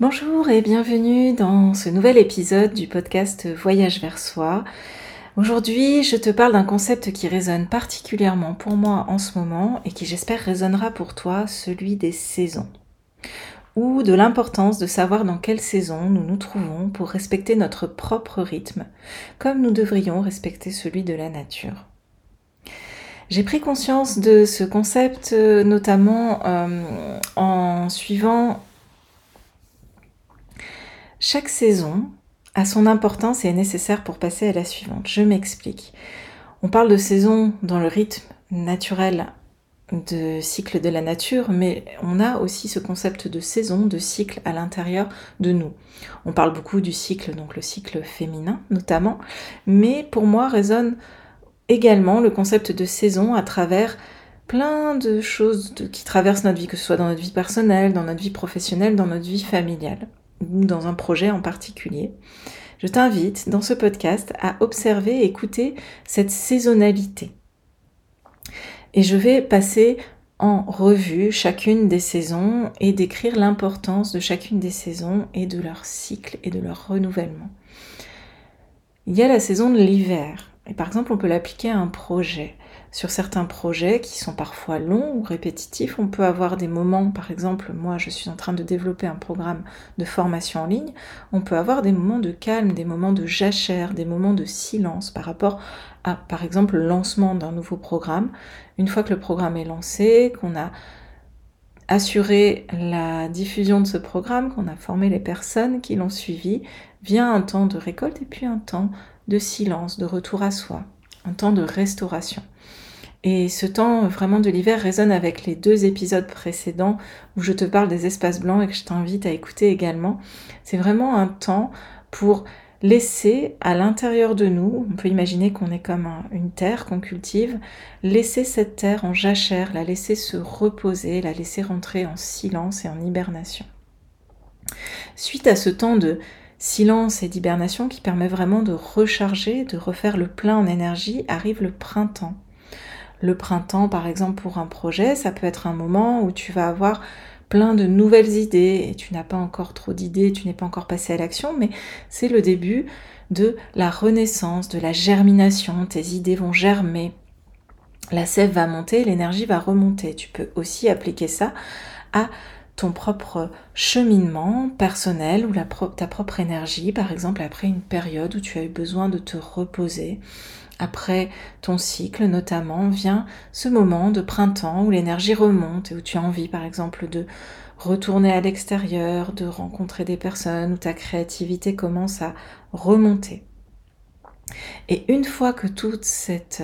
Bonjour et bienvenue dans ce nouvel épisode du podcast Voyage vers soi. Aujourd'hui, je te parle d'un concept qui résonne particulièrement pour moi en ce moment et qui j'espère résonnera pour toi, celui des saisons. Ou de l'importance de savoir dans quelle saison nous nous trouvons pour respecter notre propre rythme, comme nous devrions respecter celui de la nature. J'ai pris conscience de ce concept euh, notamment euh, en suivant chaque saison a son importance et est nécessaire pour passer à la suivante. Je m'explique. On parle de saison dans le rythme naturel de cycle de la nature, mais on a aussi ce concept de saison, de cycle à l'intérieur de nous. On parle beaucoup du cycle, donc le cycle féminin notamment, mais pour moi résonne également le concept de saison à travers plein de choses qui traversent notre vie, que ce soit dans notre vie personnelle, dans notre vie professionnelle, dans notre vie familiale ou dans un projet en particulier. Je t'invite dans ce podcast à observer et écouter cette saisonnalité. Et je vais passer en revue chacune des saisons et décrire l'importance de chacune des saisons et de leur cycle et de leur renouvellement. Il y a la saison de l'hiver. Et par exemple, on peut l'appliquer à un projet sur certains projets qui sont parfois longs ou répétitifs, on peut avoir des moments, par exemple, moi je suis en train de développer un programme de formation en ligne, on peut avoir des moments de calme, des moments de jachère, des moments de silence par rapport à, par exemple, le lancement d'un nouveau programme. Une fois que le programme est lancé, qu'on a assuré la diffusion de ce programme, qu'on a formé les personnes qui l'ont suivi, vient un temps de récolte et puis un temps de silence, de retour à soi, un temps de restauration. Et ce temps vraiment de l'hiver résonne avec les deux épisodes précédents où je te parle des espaces blancs et que je t'invite à écouter également. C'est vraiment un temps pour laisser à l'intérieur de nous, on peut imaginer qu'on est comme une terre qu'on cultive, laisser cette terre en jachère, la laisser se reposer, la laisser rentrer en silence et en hibernation. Suite à ce temps de silence et d'hibernation qui permet vraiment de recharger, de refaire le plein en énergie, arrive le printemps. Le printemps, par exemple, pour un projet, ça peut être un moment où tu vas avoir plein de nouvelles idées et tu n'as pas encore trop d'idées, tu n'es pas encore passé à l'action, mais c'est le début de la renaissance, de la germination. Tes idées vont germer, la sève va monter, l'énergie va remonter. Tu peux aussi appliquer ça à ton propre cheminement personnel ou ta propre énergie, par exemple après une période où tu as eu besoin de te reposer. Après ton cycle notamment vient ce moment de printemps où l'énergie remonte et où tu as envie par exemple de retourner à l'extérieur, de rencontrer des personnes, où ta créativité commence à remonter. Et une fois que toute cette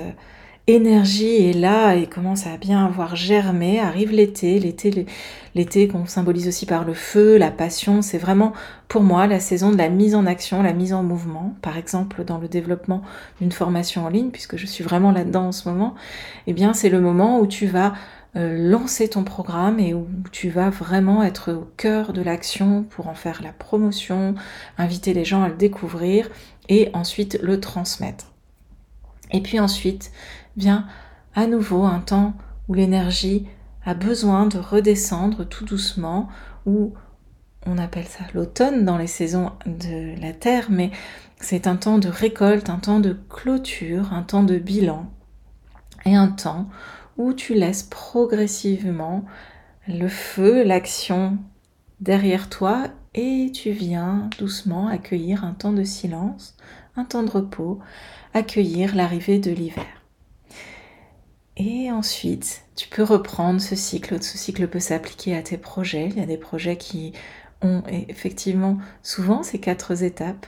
énergie est là et commence à bien avoir germé. Arrive l'été, l'été, l'été qu'on symbolise aussi par le feu, la passion. C'est vraiment pour moi la saison de la mise en action, la mise en mouvement. Par exemple, dans le développement d'une formation en ligne, puisque je suis vraiment là-dedans en ce moment, eh bien, c'est le moment où tu vas euh, lancer ton programme et où tu vas vraiment être au cœur de l'action pour en faire la promotion, inviter les gens à le découvrir et ensuite le transmettre. Et puis ensuite, vient à nouveau un temps où l'énergie a besoin de redescendre tout doucement, où on appelle ça l'automne dans les saisons de la Terre, mais c'est un temps de récolte, un temps de clôture, un temps de bilan, et un temps où tu laisses progressivement le feu, l'action derrière toi, et tu viens doucement accueillir un temps de silence, un temps de repos, accueillir l'arrivée de l'hiver. Et ensuite, tu peux reprendre ce cycle. Ce cycle peut s'appliquer à tes projets. Il y a des projets qui ont effectivement souvent ces quatre étapes.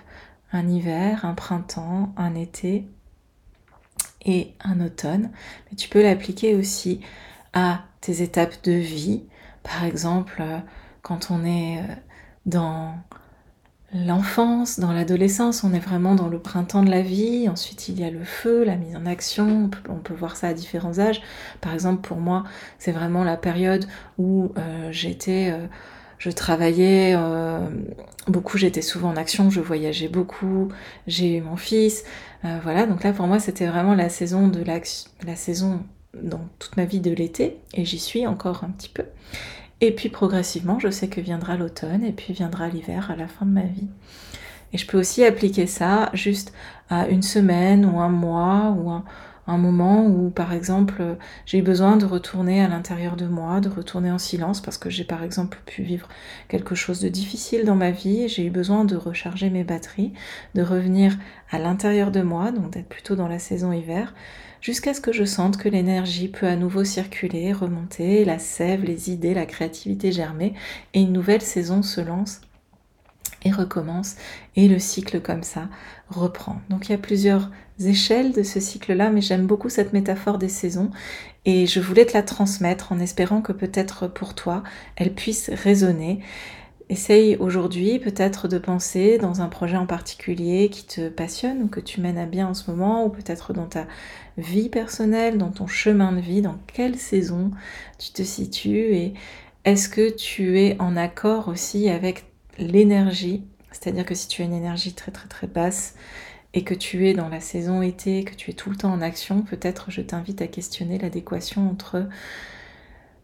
Un hiver, un printemps, un été et un automne. Mais tu peux l'appliquer aussi à tes étapes de vie. Par exemple, quand on est euh, dans l'enfance, dans l'adolescence, on est vraiment dans le printemps de la vie. Ensuite, il y a le feu, la mise en action. On peut, voir ça à différents âges. Par exemple, pour moi, c'est vraiment la période où euh, j'étais, euh, je travaillais euh, beaucoup, j'étais souvent en action, je voyageais beaucoup, j'ai eu mon fils. voilà, donc là, pour moi, c'était vraiment la saison de l'action, la saison dans toute ma vie de l'été, et j'y suis encore un petit peu. Et puis progressivement, je sais que viendra l'automne et puis viendra l'hiver à la fin de ma vie. Et je peux aussi appliquer ça juste à une semaine ou un mois ou un, un moment où, par exemple, j'ai besoin de retourner à l'intérieur de moi, de retourner en silence, parce que j'ai, par exemple, pu vivre quelque chose de difficile dans ma vie, j'ai eu besoin de recharger mes batteries, de revenir à l'intérieur de moi, donc d'être plutôt dans la saison hiver, jusqu'à ce que je sente que l'énergie peut à nouveau circuler, remonter, la sève, les idées, la créativité germer, et une nouvelle saison se lance recommence et le cycle comme ça reprend. Donc il y a plusieurs échelles de ce cycle-là, mais j'aime beaucoup cette métaphore des saisons et je voulais te la transmettre en espérant que peut-être pour toi elle puisse résonner. Essaye aujourd'hui peut-être de penser dans un projet en particulier qui te passionne ou que tu mènes à bien en ce moment, ou peut-être dans ta vie personnelle, dans ton chemin de vie, dans quelle saison tu te situes et est-ce que tu es en accord aussi avec l'énergie, c'est-à-dire que si tu as une énergie très très très basse et que tu es dans la saison été, que tu es tout le temps en action, peut-être je t'invite à questionner l'adéquation entre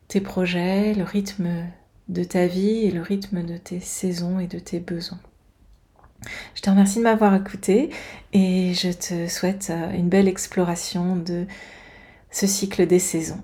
tes projets, le rythme de ta vie et le rythme de tes saisons et de tes besoins. Je te remercie de m'avoir écouté et je te souhaite euh, une belle exploration de ce cycle des saisons.